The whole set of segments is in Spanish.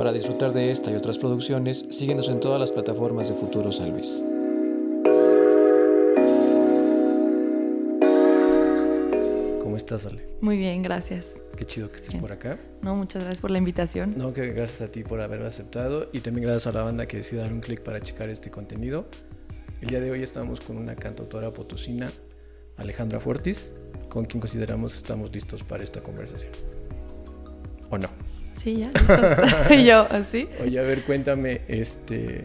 Para disfrutar de esta y otras producciones, síguenos en todas las plataformas de Futuro San Luis. ¿Cómo estás, Ale? Muy bien, gracias. Qué chido que estés por acá. No, muchas gracias por la invitación. No, que gracias a ti por haberme aceptado y también gracias a la banda que decidió dar un clic para checar este contenido. El día de hoy estamos con una cantautora potosina, Alejandra Fortis, con quien consideramos estamos listos para esta conversación. ¿O no? Sí, ya. ¿Y yo, así? Oye, a ver, cuéntame, este,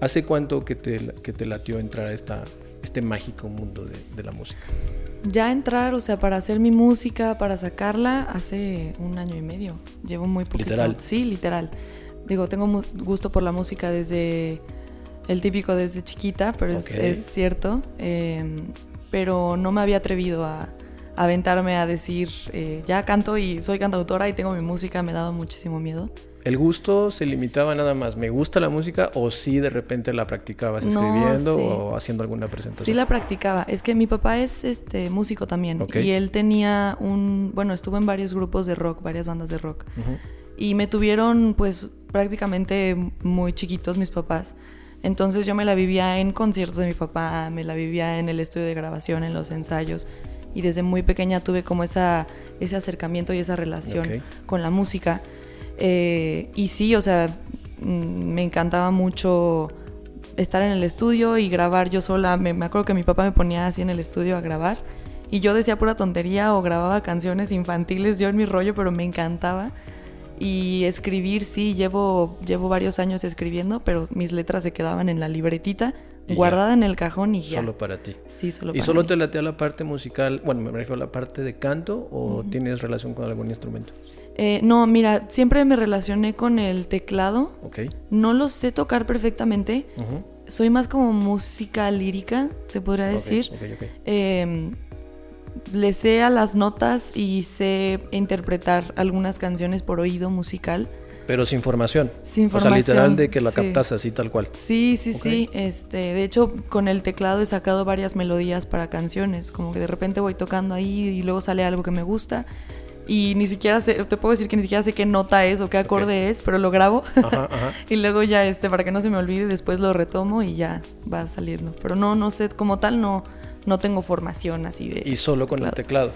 ¿hace cuánto que te, que te latió entrar a esta, este mágico mundo de, de la música? Ya entrar, o sea, para hacer mi música, para sacarla, hace un año y medio. Llevo muy poquito. ¿Literal? Sí, literal. Digo, tengo gusto por la música desde el típico desde chiquita, pero es, cierto. Eh, pero no me había atrevido a aventarme a decir, eh, ya canto y soy cantautora y tengo mi música, me daba muchísimo miedo. ¿El gusto se limitaba nada más? ¿Me gusta la música o sí de repente la practicabas No, escribiendo sí. o haciendo alguna presentación? Sí la practicaba. Es que mi papá es este músico también Ok. y él tenía un, bueno, estuvo en varios grupos de rock, varias bandas de rock. Ujú. Y me tuvieron pues prácticamente muy chiquitos mis papás. Entonces yo me la vivía en conciertos de mi papá, me la vivía en el estudio de grabación, en los ensayos. Y desde muy pequeña tuve como esa, ese acercamiento y esa relación con la música. Eh, y sí, o sea, mm, me encantaba mucho estar en el estudio y grabar yo sola. Me, me acuerdo que mi papá me ponía así en el estudio a grabar. Y yo decía pura tontería o grababa canciones infantiles yo en mi rollo, pero me encantaba. Y escribir, sí, llevo, llevo varios años escribiendo, pero mis letras se quedaban en la libretita, Y ya. guardada en el cajón y ya. Solo para ti. Sí, solo ¿Y para solo mí. te latea la parte musical? Bueno, me refiero a la parte de canto o tienes relación con algún instrumento? Eh, no, mira, siempre me relacioné con el teclado. Ok. No lo sé tocar perfectamente. Ujú. Soy más como música lírica, se podría decir. ok, ok. Eh, le sé a las notas y sé interpretar algunas canciones por oído musical. Pero sin formación. Sin O sea, formación, literal de que la sí. captas así tal cual. Sí, sí, Ok. sí. Este, de hecho, con el teclado he sacado varias melodías para canciones. Como que de repente voy tocando ahí y luego sale algo que me gusta. Y ni siquiera sé, te puedo decir que ni siquiera sé qué nota es o qué acorde es, pero lo grabo. Ajá, ajá. y luego ya, este, para que no se me olvide, después lo retomo y ya va saliendo. Pero no, no sé, como tal, no, no tengo formación así de. Y solo con el teclado.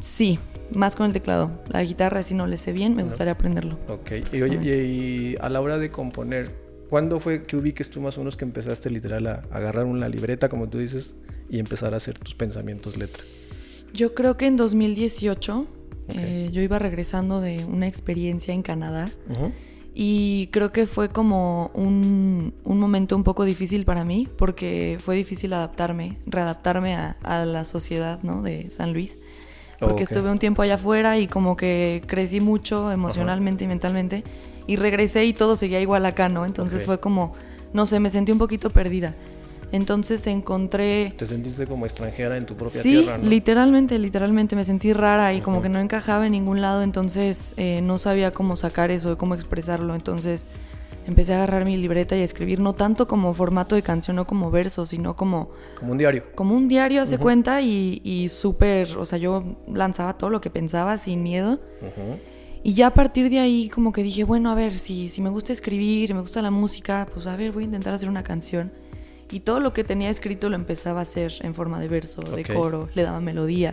Sí, más con el teclado. La guitarra, si no le sé bien, me gustaría aprenderlo. Ok. Y, oye, y, a la hora de componer, ¿cuándo fue que ubiques tú más o menos que empezaste literal a agarrar una libreta, como tú dices, y empezar a hacer tus pensamientos letra? Yo creo que en 2018 eh, yo iba regresando de una experiencia en Canadá Ujú. y creo que fue como un, un momento un poco difícil para mí porque fue difícil adaptarme, readaptarme a, a la sociedad ¿no? de San Luis. Porque estuve un tiempo allá afuera y como que crecí mucho emocionalmente y mentalmente y regresé y todo seguía igual acá, ¿no? Entonces fue como, no sé, me sentí un poquito perdida. Entonces encontré... Te sentiste como extranjera en tu propia Sí, tierra, ¿no? literalmente, literalmente me sentí rara y como que no encajaba en ningún lado, entonces eh, no sabía cómo sacar eso, cómo expresarlo, entonces empecé a agarrar mi libreta y a escribir no tanto como formato de canción, no como verso, sino como, Como un diario. como un diario, hace cuenta, y, y súper, o sea, yo lanzaba todo lo que pensaba sin miedo. Y ya a partir de ahí como que dije, bueno, a ver, si, si me gusta escribir, me gusta la música, pues a ver, voy a intentar hacer una canción. Y todo lo que tenía escrito lo empezaba a hacer en forma de verso, de coro, le daba melodía.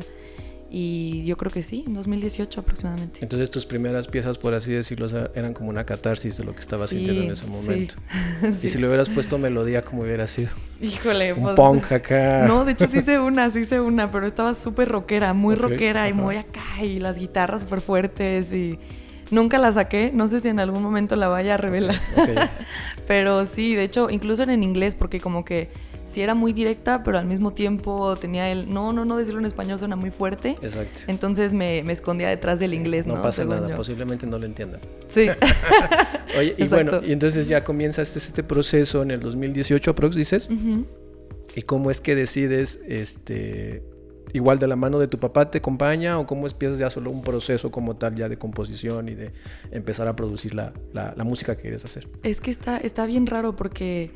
Y yo creo que sí, en 2018 aproximadamente. Entonces tus primeras piezas, por así decirlo, eran como una catarsis de lo que estabas Sí, sintiendo en ese momento. Sí. Y si le hubieras puesto melodía, como hubiera sido? Híjole, Un pues, punk acá. No, de hecho sí hice una, sí hice una, pero estaba súper rockera, muy rockera y ajá. muy acá y las guitarras súper fuertes y nunca la saqué, no sé si en algún momento la vaya a revelar. Pero sí, de hecho, incluso en inglés, porque como que sí era muy directa, pero al mismo tiempo tenía el. No, no, no decirlo en español suena muy fuerte. Exacto. Entonces me, me escondía detrás del inglés, ¿no? No pasa Según nada, yo. posiblemente no lo entiendan. Sí. Oye, y Exacto. bueno, y entonces ya comienza este, este proceso en el 2018 aprox, dices. ¿Y cómo es que decides, este, igual de la mano de tu papá te acompaña o cómo empiezas ya solo un proceso como tal ya de composición y de empezar a producir la, la- la música que quieres hacer? Es que está, está bien raro porque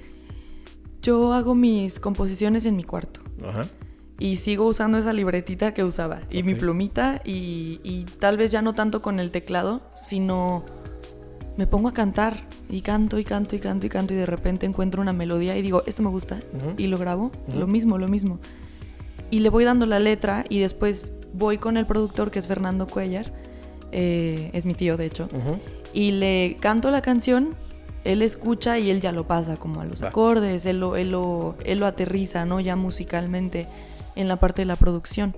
yo hago mis composiciones en mi cuarto. Ajá. Y sigo usando esa libretita que usaba. Y mi plumita. Y, y tal vez ya no tanto con el teclado, sino me pongo a cantar y canto y canto y canto y canto y de repente encuentro una melodía y digo, esto me gusta y lo grabo, lo mismo, lo mismo. Y le voy dando la letra y después voy con el productor que es Fernando Cuellar, eh, es mi tío de hecho, y le canto la canción, él escucha y él ya lo pasa como a los Va. acordes, él lo, él, lo, él lo aterriza, ¿no? Ya musicalmente en la parte de la producción.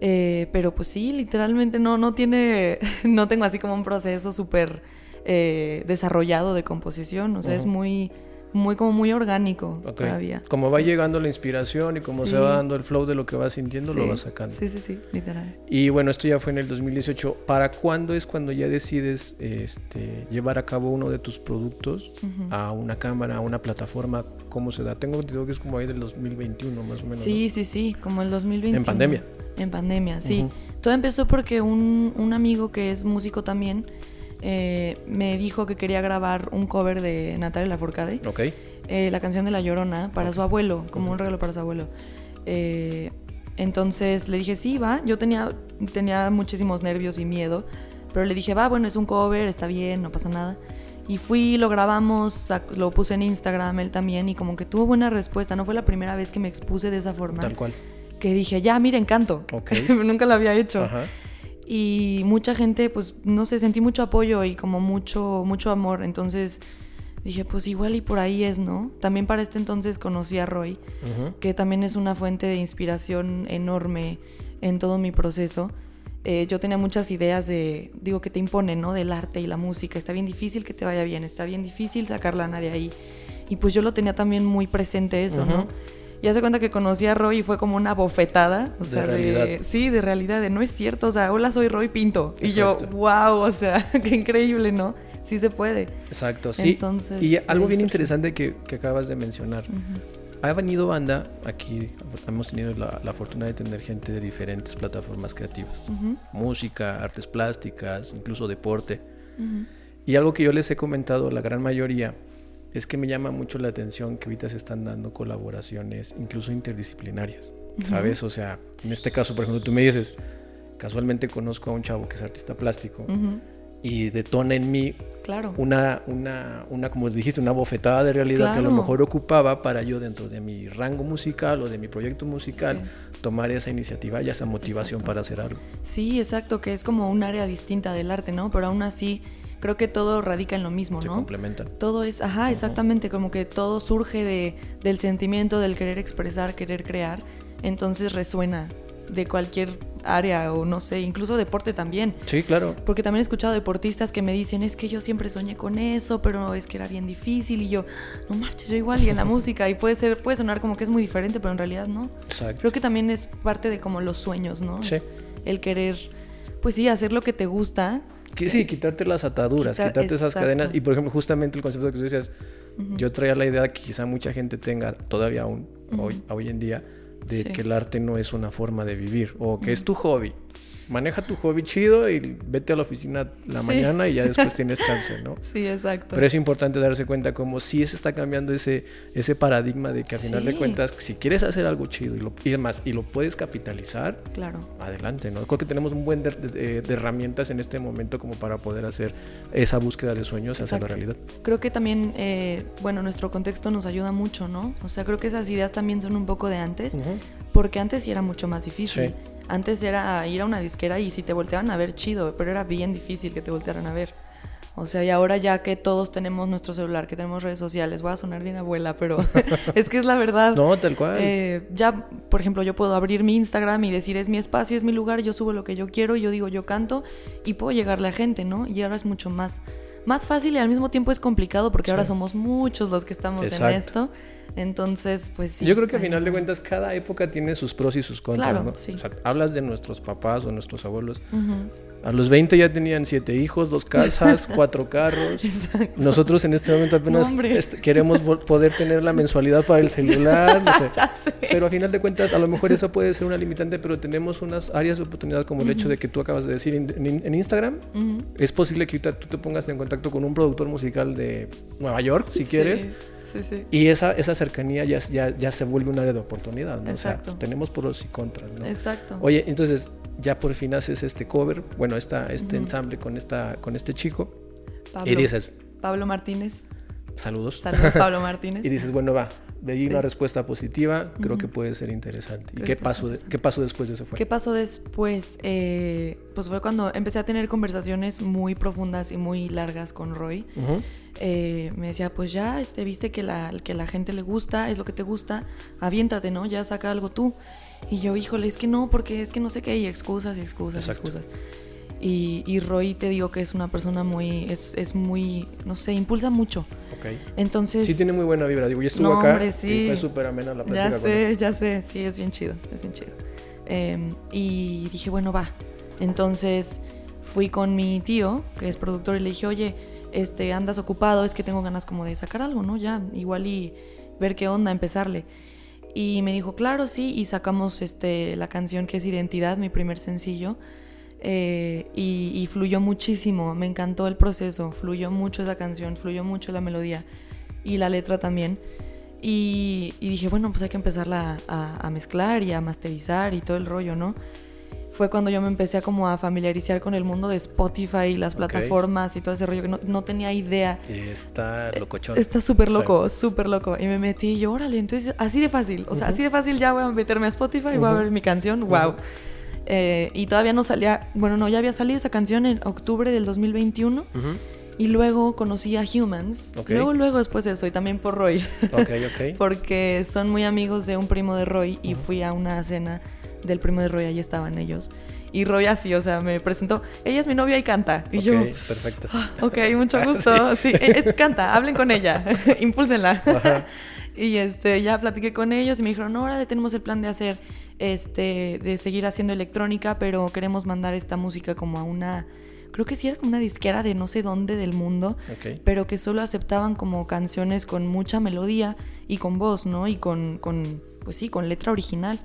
Eh, pero pues sí, literalmente no, no tiene, no tengo así como un proceso súper eh, desarrollado de composición, o sea, es muy, muy como muy orgánico todavía. Como va llegando la inspiración y como se va dando el flow de lo que vas sintiendo, lo vas sacando. Sí, sí, sí, literal. Y bueno, esto ya fue en el 2018. ¿Para cuándo es cuando ya decides este, llevar a cabo uno de tus productos a una cámara, a una plataforma? ¿Cómo se da? Tengo entendido que es como ahí del 2021 más o menos. Sí, sí, sí, como el 2021. En pandemia. En pandemia, sí. Todo empezó porque un, un amigo que es músico también eh, me dijo que quería grabar un cover de Natalia Lafourcade. Ok. eh, la canción de La Llorona, para su abuelo, como un regalo para su abuelo. Eh, entonces le dije, sí, va. Yo tenía, tenía muchísimos nervios y miedo, pero le dije, va, bueno, es un cover, está bien, no pasa nada. Y fui, lo grabamos, lo puse en Instagram, él también, y como que tuvo buena respuesta. No fue la primera vez que me expuse de esa forma Tal cual. que dije, ya, miren, canto. Ok. Nunca lo había hecho. Ajá. Y mucha gente, pues, no sé, sentí mucho apoyo y como mucho, mucho amor. Entonces dije, pues igual y por ahí es, ¿no? También para este entonces conocí a Roy, que también es una fuente de inspiración enorme en todo mi proceso. Eh, yo tenía muchas ideas de, digo, que te imponen, ¿no? Del arte y la música. Está bien difícil que te vaya bien, está bien difícil sacar lana de ahí. Y pues yo lo tenía también muy presente eso. ¿no? Y hace cuenta que conocí a Roy y fue como una bofetada. O De sea, realidad. sí, de realidad, de no es cierto. O sea, hola, soy Roy Pinto. Y yo, wow, o sea, qué increíble, ¿no? Sí se puede. Exacto, sí. Entonces, y algo bien interesante que, que acabas de mencionar. Ujú. Ha venido banda, aquí hemos tenido la, la fortuna de tener gente de diferentes plataformas creativas. Música, artes plásticas, incluso deporte. Y algo que yo les he comentado a la gran mayoría es que me llama mucho la atención que ahorita se están dando colaboraciones incluso interdisciplinarias, ¿sabes? O sea, en este caso, por ejemplo, tú me dices, casualmente conozco a un chavo que es artista plástico y detona en mí Claro. una, una, una, como dijiste, una bofetada de realidad que a lo mejor ocupaba para yo dentro de mi rango musical o de mi proyecto musical Sí. tomar esa iniciativa y esa motivación Exacto. para hacer algo. Sí, exacto, que es como un área distinta del arte, ¿no? Pero aún así, creo que todo radica en lo mismo, Se ¿no? complementan. Todo es, ajá, exactamente, como que todo surge de, del sentimiento, del querer expresar, querer crear, entonces resuena de cualquier área o no sé, incluso deporte también. Sí, claro. Porque también he escuchado deportistas que me dicen, es que yo siempre soñé con eso, pero es que era bien difícil y yo, no marches, yo igual y en la música y puede ser, puede sonar como que es muy diferente, pero en realidad no. Exacto. Creo que también es parte de como los sueños, ¿no? Sí. Es el querer, pues sí, hacer lo que te gusta. Que sí, quitarte las ataduras, Quitar- quitarte esas cadenas. Y por ejemplo, justamente el concepto que tú decías, yo traía la idea que quizá mucha gente tenga todavía aún, hoy, hoy en día, de Sí. que el arte no es una forma de vivir o que es tu hobby. Maneja tu hobby chido y vete a la oficina la Sí. mañana y ya después tienes chance, ¿no? Sí, exacto. Pero es importante darse cuenta como si se está cambiando ese, ese paradigma de que al final de Sí. cuentas, si quieres hacer algo chido y, lo, y demás, y lo puedes capitalizar, Claro. adelante, ¿no? Creo que tenemos un buen de, de- de herramientas en este momento como para poder hacer esa búsqueda de sueños hacia la Exacto. realidad. Creo que también, eh, bueno, nuestro contexto nos ayuda mucho, ¿no? O sea, creo que esas ideas también son un poco de antes, porque antes sí era mucho más difícil. Sí. Antes era ir a una disquera y si te volteaban a ver, chido, pero era bien difícil que te voltearan a ver. O sea, y ahora ya que todos tenemos nuestro celular, que tenemos redes sociales, voy a sonar bien abuela, pero es que es la verdad. No, tal cual. Eh, ya, por ejemplo, yo puedo abrir mi Instagram y decir es mi espacio, es mi lugar, yo subo lo que yo quiero, yo digo, yo canto y puedo llegarle a gente, ¿no? Y ahora es mucho más, más fácil y al mismo tiempo es complicado porque ahora somos muchos los que estamos Exacto. en esto. Entonces, pues sí. Yo creo que a final de cuentas cada época tiene sus pros y sus contras, Claro, ¿no? sí. O sea, hablas de nuestros papás o nuestros abuelos. A los 20 ya tenían siete hijos, dos casas, cuatro carros. Exacto. Nosotros en este momento apenas No, queremos poder tener la mensualidad para el celular, no sé. Ya sé. Pero a final de cuentas, a lo mejor eso puede ser una limitante, pero tenemos unas áreas de oportunidad como el hecho de que tú acabas de decir en, en- en Instagram. Es posible que ahorita tú te pongas en contacto con un productor musical de Nueva York, si Sí, quieres. Sí, sí. Y esa, esa cercanía ya, ya, ya se vuelve un área de oportunidad, ¿no? O sea, Exacto. tenemos pros y contras, ¿no? Exacto. Oye, entonces ya por fin haces este cover, bueno, esta, este ensamble con, esta, con este chico. Pablo, Y dices, Pablo Martínez. saludos. Saludos, Pablo Martínez. y dices, bueno, va, veí Sí. una respuesta positiva, creo Ujú. que puede ser interesante. ¿Y qué pasó, de- qué pasó después de ese fue? ¿Qué pasó después? Eh, pues fue cuando empecé a tener conversaciones muy profundas y muy largas con Roy. Ujú. Eh, me decía, pues ya, este, viste que la, que la gente le gusta, es lo que te gusta, aviéntate, ¿no? Ya saca algo tú. Y yo, híjole, es que no, porque es que no sé qué, y excusas y excusas y excusas. Y, y Roy te digo que es una persona muy, es, es muy, no sé, impulsa mucho. Ok. Entonces, Sí tiene muy buena vibra. Digo, yo estuve No, acá hombre, y sí. fue súper amena la plática ya con él. sé, ya sé, sí, es bien chido, es bien chido. Eh, y dije, bueno, va. Entonces fui con mi tío, que es productor, y le dije, oye, este, andas ocupado, es que tengo ganas como de sacar algo, ¿no? Ya, igual y ver qué onda, empezarle. Y me dijo, claro, sí, y sacamos este, la canción que es Identidad, mi primer sencillo. Eh, y, y fluyó muchísimo, me encantó el proceso, fluyó mucho esa canción, fluyó mucho la melodía y la letra también. Y, y dije, bueno, pues hay que empezarla a, a mezclar y a masterizar y todo el rollo, ¿no? Fue cuando yo me empecé a como a familiarizar con el mundo de Spotify y las Ok. plataformas y todo ese rollo que no, no tenía idea. Está locochón. Está súper loco, súper loco. Y me metí y yo, órale, entonces así de fácil. O sea, Ujú. así de fácil ya voy a meterme a Spotify y voy a ver mi canción. Wow. Ujú. Eh, y todavía no salía, bueno, no, ya había salido esa canción en octubre del 2021. Ujú. Y luego conocí a Humans. Luego, luego después de eso, y también por Roy. Porque son muy amigos de un primo de Roy y fui a una cena del primo de Roy, ahí estaban ellos. Y Roy así, o sea, me presentó, ella es mi novia y canta. Y yo, perfecto. ok, mucho gusto. Sí, eh, canta, hablen con ella, impúlsenla. Y este, ya platiqué con ellos y me dijeron, no, ahora le tenemos el plan de hacer, este, de seguir haciendo electrónica, pero queremos mandar esta música como a una, creo que sí era como una disquera de no sé dónde del mundo, pero que solo aceptaban como canciones con mucha melodía y con voz, ¿no? Y con, con pues sí, con letra original.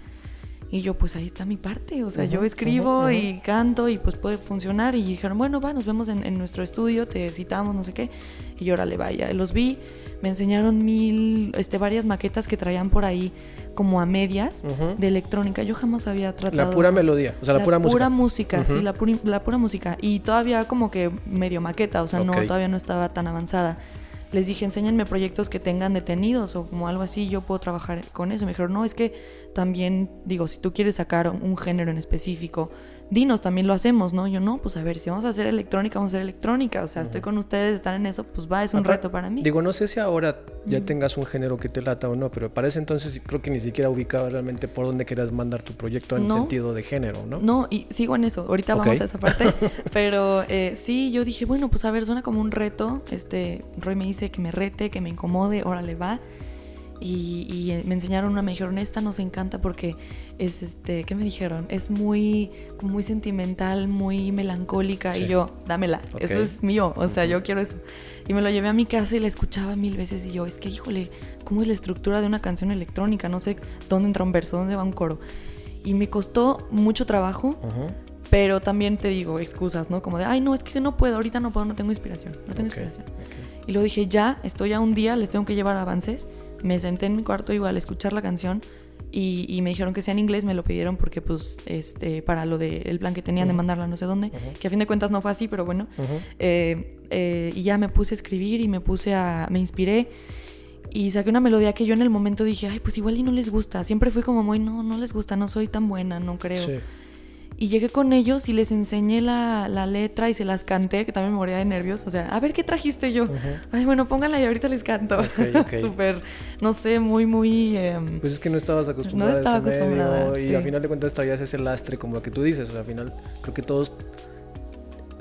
Y yo, pues ahí está mi parte, o sea, yo escribo y canto y pues puede funcionar. Y dijeron, bueno, va, nos vemos en, en nuestro estudio, te citamos, no sé qué. Y yo, órale, vaya, los vi, me enseñaron mil, este, varias maquetas que traían por ahí como a medias de electrónica. Yo jamás había tratado... La pura melodía, o sea, la, pura música. música, sí, la, puri- la pura música. Y todavía como que medio maqueta, o sea, no, todavía no estaba tan avanzada. Les dije, enséñenme proyectos que tengan detenidos o como algo así, yo puedo trabajar con eso. Me dijeron, no, es que también, digo, si tú quieres sacar un género en específico, dinos, también lo hacemos, ¿no? Yo, no, pues a ver, si vamos a hacer electrónica, vamos a hacer electrónica. O sea, estoy con ustedes, están en eso, pues va, es un reto para mí. Digo, no sé si ahora ya tengas un género que te lata o no, pero para ese entonces creo que ni siquiera ubicabas realmente por dónde querías mandar tu proyecto en No. sentido de género, ¿no? No, y sigo en eso. Ahorita vamos a esa parte. Pero eh, sí, yo dije, bueno, pues a ver, suena como un reto. Este, Roy me dice que me rete, que me incomode, órale, va. Y, y, eh, me enseñaron una, me dijeron, esta nos encanta porque es, este, ¿qué me dijeron? Es muy, muy sentimental, muy melancólica. Sí. Y yo, dámela, Ok. eso es mío, o sea, yo quiero eso. Y me lo llevé a mi casa y la escuchaba mil veces y yo, es que, híjole, ¿cómo es la estructura de una canción electrónica? No sé dónde entra un verso, dónde va un coro. Y me costó mucho trabajo, Ujú. Pero también te digo excusas, ¿no? Como de, ay, no, es que no puedo, ahorita no puedo, no tengo inspiración, no tengo inspiración. ok. Y luego dije, ya, estoy a un día, les tengo que llevar avances. Me senté en mi cuarto igual a escuchar la canción y, y me dijeron que sea en inglés, me lo pidieron porque pues, este, para lo del plan que tenían de mandarla no sé dónde, que a fin de cuentas no fue así, pero bueno. Eh, eh, y ya me puse a escribir y me puse a, me inspiré y saqué una melodía que yo en el momento dije, ay, pues igual y no les gusta. Siempre fui como muy, no, no les gusta, no soy tan buena, no creo. Sí. Y llegué con ellos y les enseñé la, la letra y se las canté, que también me moría de nervios. O sea, a ver qué trajiste yo. Ujú. Ay, bueno, pónganla y ahorita les canto. Ok, ok. Súper, no sé, muy, muy... em, Pues es que no estabas acostumbrada estaba a ese acostumbrada, medio y sí. al final de cuentas traías ese lastre como lo que tú dices. O sea, al final creo que todos...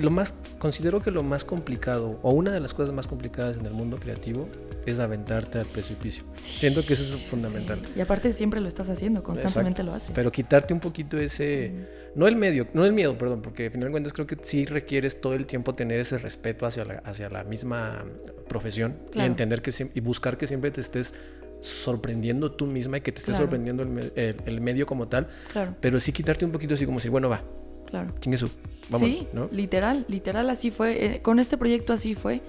Lo más... Considero que lo más complicado o una de las cosas más complicadas en el mundo creativo es aventarte al precipicio. Siento que eso es fundamental. sí. Y aparte siempre lo estás haciendo, constantemente lo haces. Pero quitarte un poquito ese... No el medio, no el miedo, perdón, porque al final de cuentas creo que sí requieres todo el tiempo tener ese respeto hacia la, hacia la misma profesión y entender que y buscar que siempre te estés sorprendiendo tú misma y que te estés Claro. sorprendiendo el- el medio como tal, Claro, pero sí quitarte un poquito así como si, bueno, va, claro. chingue su, vamos, sí, ¿no? literal, literal así fue. Eh, con este proyecto así fue.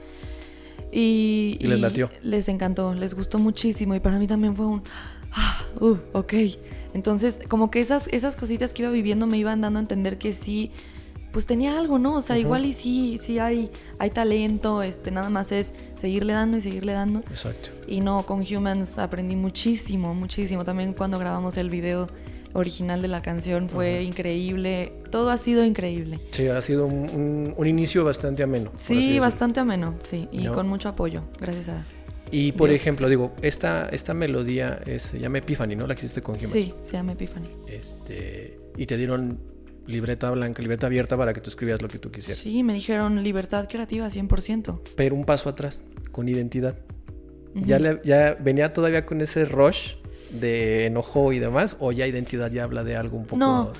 Y, Y les latió. Les encantó, les gustó muchísimo y para mí también fue un, ah, uh, ok. Entonces, como que esas, esas cositas que iba viviendo me iban dando a entender que sí pues tenía algo, ¿no? O sea, igual y sí, sí hay, hay talento, este, nada más es seguirle dando y seguirle dando. Exacto. Y no, con Humans aprendí muchísimo, muchísimo. También cuando grabamos el video original de la canción fue increíble. Todo ha sido increíble. Sí, ha sido un, un, inicio bastante ameno. Sí, bastante ameno, sí. Y con mucho apoyo, gracias a... Y por ejemplo, digo, esta, esta melodía se llama Epiphany, ¿no? La que hiciste con Humans. Sí, se llama Epiphany. Este, y te dieron libreta blanca, libreta abierta para que tú escribieras lo que tú quisieras. Sí, me dijeron libertad creativa 100%. Pero un paso atrás, con identidad. ya, ya venía todavía con ese rush de enojo y demás, o ya identidad ya habla de algo un poco... No,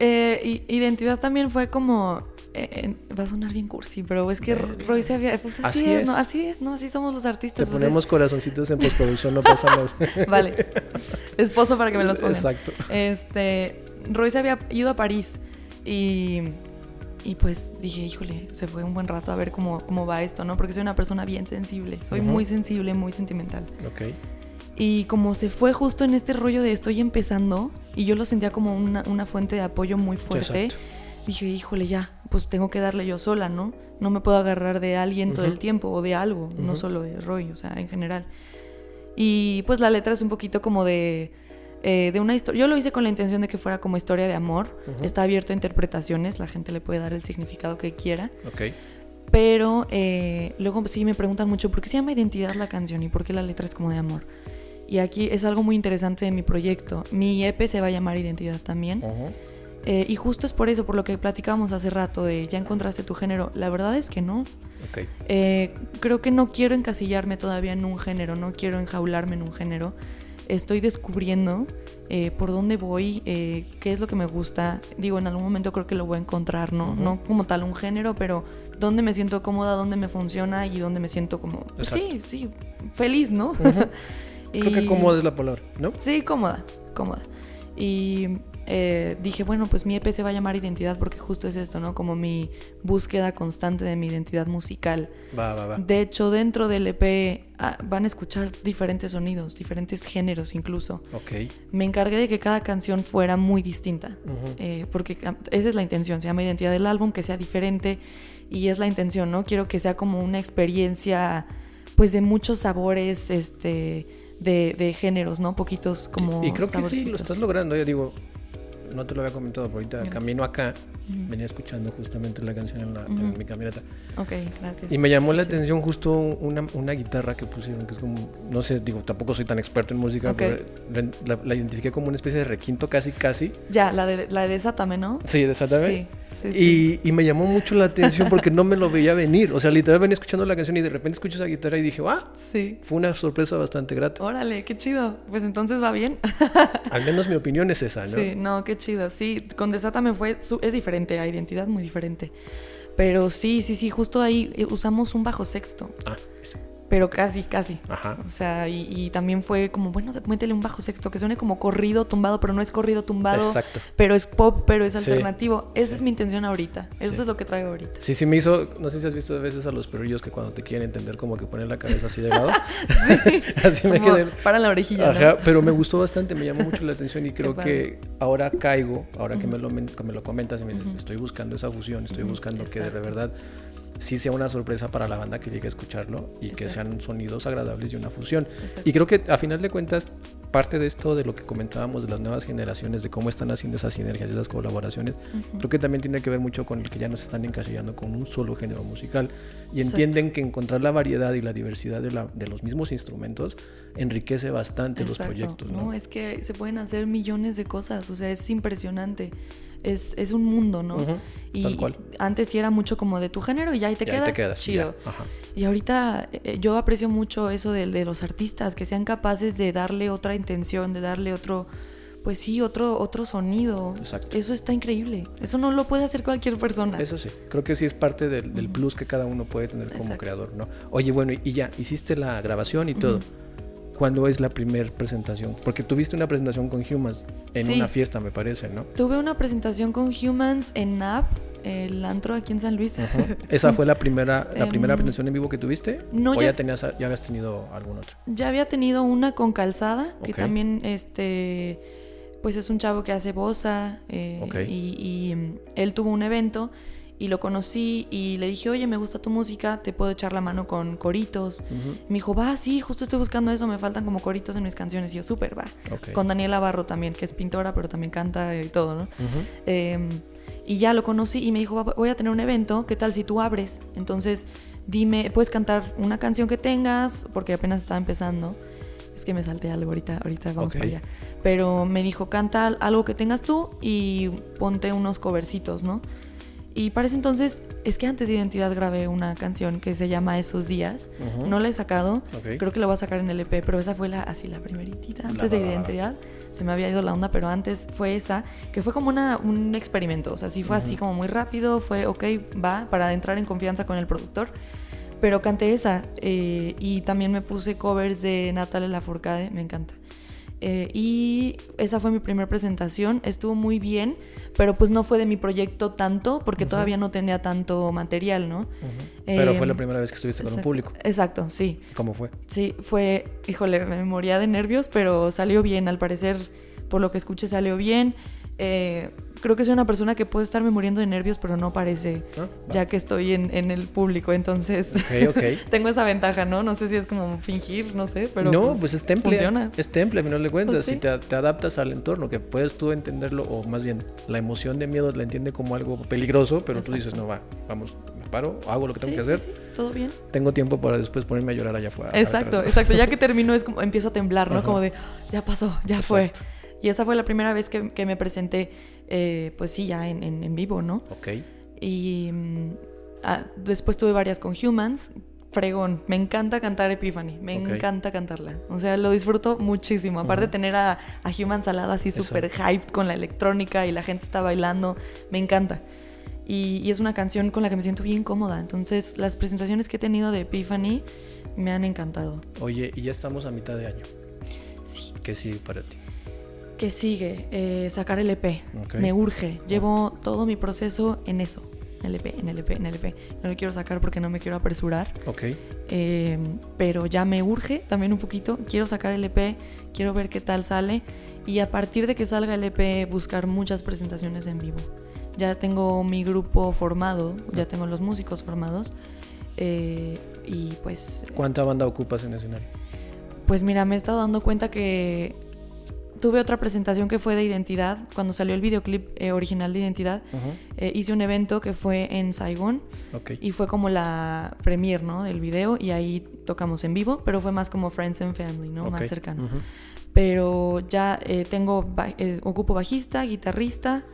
eh, identidad también fue como... Eh, va a sonar bien cursi, pero es que Roy se había... Pues así, es, ¿no? Así es, ¿no? Así somos los artistas. Te pues ponemos corazoncitos en postproducción, no pasa nada. vale. Esposo para que me los pongan. Exacto. Este... Roy se había ido a París y... Y pues dije, híjole, se fue un buen rato a ver cómo, cómo va esto, ¿no? Porque soy una persona bien sensible. Soy muy sensible, muy sentimental. Ok. Y como se fue justo en este rollo de estoy empezando, y yo lo sentía como una, una fuente de apoyo muy fuerte, dije, híjole, ya, pues tengo que darle yo sola, ¿no? No me puedo agarrar de alguien todo el tiempo o de algo, no solo de Roy, o sea, en general. Y pues la letra es un poquito como de, eh, de una historia. Yo lo hice con la intención de que fuera como historia de amor. Está abierto a interpretaciones, la gente le puede dar el significado que quiera. Ok. Pero eh, luego sí me preguntan mucho por qué se llama Identidad la canción y por qué la letra es como de amor. Y aquí es algo muy interesante de mi proyecto. Mi EP se va a llamar Identidad también. Eh, y justo es por eso, por lo que platicábamos hace rato de ya encontraste tu género. La verdad es que no. Okay. Eh, creo que no quiero encasillarme todavía en un género, no quiero enjaularme en un género. Estoy descubriendo eh, por dónde voy, qué es lo que me gusta. Digo, en algún momento creo que lo voy a encontrar, ¿no? No como tal un género, pero dónde me siento cómoda, dónde me funciona y dónde me siento como, pues sí, sí, feliz, ¿no? Creo que cómoda es la palabra, ¿no? Sí, cómoda, cómoda. Y eh, dije, bueno, pues mi EP se va a llamar Identidad porque justo es esto, ¿no? Como mi búsqueda constante de mi identidad musical. Va, va, va. De hecho, dentro del EP ah, van a escuchar diferentes sonidos, diferentes géneros incluso. Ok. Me encargué de que cada canción fuera muy distinta, eh, porque esa es la intención, se llama Identidad del álbum, que sea diferente y es la intención, ¿no? Quiero que sea como una experiencia, pues de muchos sabores, este de, de géneros, ¿no? Poquitos como. Y creo que sí, lo estás logrando. Yo digo, no te lo había comentado, pero ahorita camino acá, venía escuchando justamente la canción en, la, en, mi camioneta. Ok, gracias. Y me llamó la atención justo una, una, guitarra que pusieron, que es como, no sé, digo, tampoco soy tan experto en música, pero la, identifiqué como una especie de requinto casi, casi. Ya, la de, la de Desátame, ¿no? Sí, Desátame. Sí, sí, Y, y, me llamó mucho la atención porque no me lo veía venir. O sea, literal venía escuchando la canción y de repente escucho esa guitarra y dije, ah, sí. Fue una sorpresa bastante grata. Órale, qué chido. Pues entonces va bien. Al menos mi opinión es esa, ¿no? Sí, no, qué chido. Sí, con Desátame fue, es diferente, a identidad muy diferente. Pero sí, sí, sí, justo ahí eh, usamos un bajo sexto. Ah, sí pero casi, casi. Ajá. O sea, y, también fue como, bueno, métele un bajo sexto que suene como corrido tumbado, pero no es corrido tumbado. Exacto. Pero es pop, pero es alternativo. Esa es mi intención ahorita. Esto es lo que traigo ahorita. Sí, sí, me hizo, no sé si has visto a veces a los perrillos que cuando te quieren entender como que ponen la cabeza así de lado. sí. así me quedé. Para la orejilla. Ajá, pero me gustó bastante, me llamó mucho la atención y creo que ahora caigo, ahora que, me lo, que me lo comentas y me dices, estoy buscando esa fusión, estoy buscando que de verdad sí sea una sorpresa para la banda que llegue a escucharlo y que sean sonidos agradables y una fusión. Y creo que a final de cuentas, parte de esto de lo que comentábamos de las nuevas generaciones, de cómo están haciendo esas sinergias, esas colaboraciones, creo que también tiene que ver mucho con el que ya no se están encasillando con un solo género musical y entienden que encontrar la variedad y la diversidad de, la, de los mismos instrumentos enriquece bastante los proyectos. ¿no? ¿no? Es que se pueden hacer millones de cosas, o sea, es impresionante es, es un mundo, ¿no? y antes sí era mucho como de tu género y ya ahí te, quedas, chido. Y ahorita eh, yo aprecio mucho eso de, de, los artistas, que sean capaces de darle otra intención, de darle otro, pues sí, otro, otro sonido. Exacto. Eso está increíble. Eso no lo puede hacer cualquier persona. Eso sí, creo que sí es parte del, plus que cada uno puede tener como creador, ¿no? Oye, bueno, y ya, hiciste la grabación y todo. ¿Cuándo es la primera presentación? Porque tuviste una presentación con Humans en una fiesta, me parece, ¿no? Tuve una presentación con Humans en NAP, el antro aquí en San Luis. ¿Esa fue la primera, la primera em, presentación en vivo que tuviste? No, ¿O ya, tenías, ya habías tenido algún otro? Ya había tenido una con Calzada, que también este pues es un chavo que hace bosa eh, y, y, él tuvo un evento y lo conocí y le dije, oye, me gusta tu música, te puedo echar la mano con coritos. Me dijo, va, sí, justo estoy buscando eso, me faltan como coritos en mis canciones. Y yo, súper, va. Con Daniela Barro también, que es pintora, pero también canta y todo, ¿no? Em, y ya lo conocí y me dijo, voy a tener un evento, ¿qué tal si tú abres? Entonces, dime, puedes cantar una canción que tengas, porque apenas estaba empezando. Es que me salté algo ahorita, ahorita vamos para allá. Pero me dijo, canta algo que tengas tú y ponte unos covercitos, ¿no? Y para ese entonces, es que antes de Identidad grabé una canción que se llama Esos Días. No la he sacado. Creo que la voy a sacar en el EP, pero esa fue la, así la primeritita, antes de Identidad. Se me había ido la onda, pero antes fue esa, que fue como una, un experimento. O sea, sí fue así como muy rápido, fue ok, va, para entrar en confianza con el productor. Pero canté esa. Eh, y también me puse covers de Natalia Lafourcade, me encanta. Eh, y esa fue mi primera presentación, estuvo muy bien, pero pues no fue de mi proyecto tanto porque todavía no tenía tanto material, ¿no? pero fue la em, primera vez que estuviste con un público. Exacto, sí. ¿Cómo fue? Sí, fue, híjole, me moría de nervios, pero salió bien, al parecer, por lo que escuché, salió bien. Eh, creo que soy una persona que puede estarme muriendo de nervios, pero no parece, ah, ya que estoy en, el público. Entonces, tengo esa ventaja, ¿no? No sé si es como fingir, no sé, pero. No, pues, pues es temple. Funciona. Es temple, a final de cuentas. Pues si te, adaptas al entorno, que puedes tú entenderlo, o más bien, la emoción de miedo la entiende como algo peligroso, pero tú dices, no va, vamos, me paro, hago lo que tengo que hacer. todo bien. Tengo tiempo para después ponerme a llorar allá afuera. Exacto, exacto. Ya que termino, es como empiezo a temblar, ¿no? Como de, ya pasó, ya fue. Y esa fue la primera vez que, que me presenté, eh, pues sí, ya en, en, vivo, ¿no? Ok. Y mm, ah, después tuve varias con Humans. Fregón, me encanta cantar Epiphany, me encanta cantarla. O sea, lo disfruto muchísimo. Aparte de tener a, a Humans al lado así súper hyped con la electrónica y la gente está bailando, me encanta. Y, y, es una canción con la que me siento bien cómoda. Entonces, las presentaciones que he tenido de Epiphany me han encantado. Oye, y ya estamos a mitad de año. Sí. ¿Qué sigue para ti? ¿Qué sigue? Eh, sacar el EP. Me urge. Llevo todo mi proceso en eso. En el EP, en el EP, en el EP. No lo quiero sacar porque no me quiero apresurar. Ok. Em, pero ya me urge también un poquito. Quiero sacar el EP, quiero ver qué tal sale. Y a partir de que salga el EP, buscar muchas presentaciones en vivo. Ya tengo mi grupo formado, ya tengo los músicos formados. Eh, y pues... ¿Cuánta banda ocupas en escenario? Pues mira, me he estado dando cuenta que tuve otra presentación que fue de identidad, cuando salió el videoclip eh, original de identidad, eh, hice un evento que fue en Saigón y fue como la premiere, ¿no? Del video y ahí tocamos en vivo, pero fue más como Friends and Family, ¿no? Más cercano. Pero ya eh, tengo, ocupo bajista, guitarrista,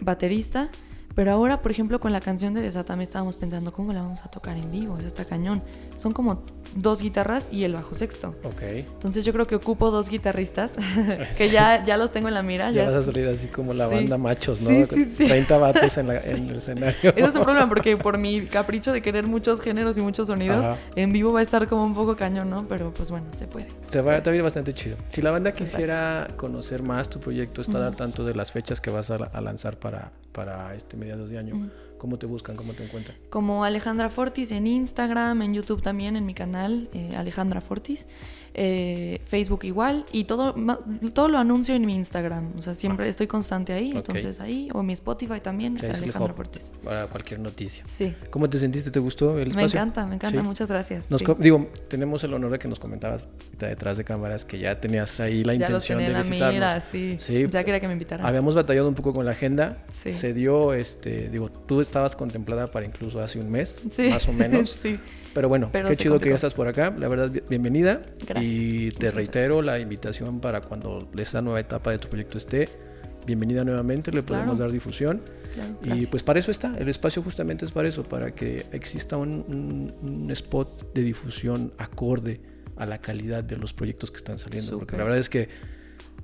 baterista pero ahora, por ejemplo, con la canción de Desatame estábamos pensando cómo la vamos a tocar en vivo. Eso está cañón. Son como dos guitarras y el bajo sexto. Ok. Entonces yo creo que ocupo dos guitarristas que ya, ya los tengo en la mira. Ya, vas a salir así como la banda machos, ¿no? Sí, sí, sí. 30 vatos en, el escenario. Ese es un problema porque por mi capricho de querer muchos géneros y muchos sonidos, en vivo va a estar como un poco cañón, ¿no? Pero pues bueno, se puede. Se va, a ir bastante chido. Si la banda quisiera conocer más tu proyecto, estar al tanto de las fechas que vas a, a lanzar para para este mediados de año. ¿Cómo te buscan? ¿Cómo te encuentran? Como Alejandra Fortis en Instagram, en YouTube también, en mi canal, eh, Alejandra Fortis. Eh, Facebook igual. Y todo, todo lo anuncio en mi Instagram. O sea, siempre estoy constante ahí. Entonces ahí, o mi Spotify también, Alejandra Fortis. Para cualquier noticia. Sí. ¿Cómo te sentiste? ¿Te gustó el espacio? Me encanta, me encanta. Muchas gracias. Digo, tenemos el honor de que nos comentabas detrás de cámaras que ya tenías ahí la intención de visitarnos. Mira, sí. sí. Ya quería que me invitaran. Habíamos batallado un poco con la agenda. Se dio, este, digo, tú estabas contemplada para incluso hace un mes, más o menos. sí. Pero bueno, qué chido que ya estás por acá. La verdad, bienvenida. Gracias. Y te reitero la invitación para cuando esta nueva etapa de tu proyecto esté. Bienvenida nuevamente, le podemos dar difusión. y pues para eso está, el espacio justamente es para eso, para que exista un, spot de difusión acorde a la calidad de los proyectos que están saliendo. Porque la verdad es que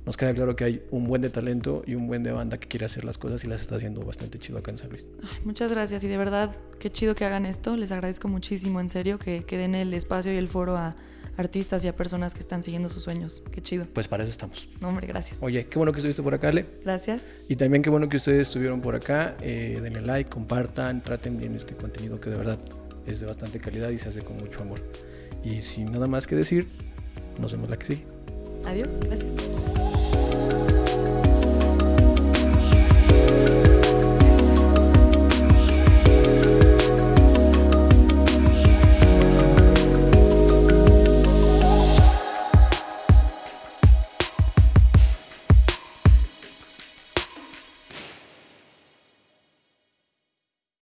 nos queda claro que hay un buen de talento y un buen de banda que quiere hacer las cosas y las está haciendo bastante chido acá en San Luis. muchas gracias y de verdad, qué chido que hagan esto. Les agradezco muchísimo, en serio, que, que den el espacio y el foro a artistas y a personas que están siguiendo sus sueños. Qué chido. Pues para eso estamos. No, hombre, gracias. Oye, qué bueno que estuviste por acá, Ale. Gracias. Y también qué bueno que ustedes estuvieron por acá. Eh, denle like, compartan, traten bien este contenido que de verdad es de bastante calidad y se hace con mucho amor. Y sin nada más que decir, nos vemos la que sigue. Adiós, gracias.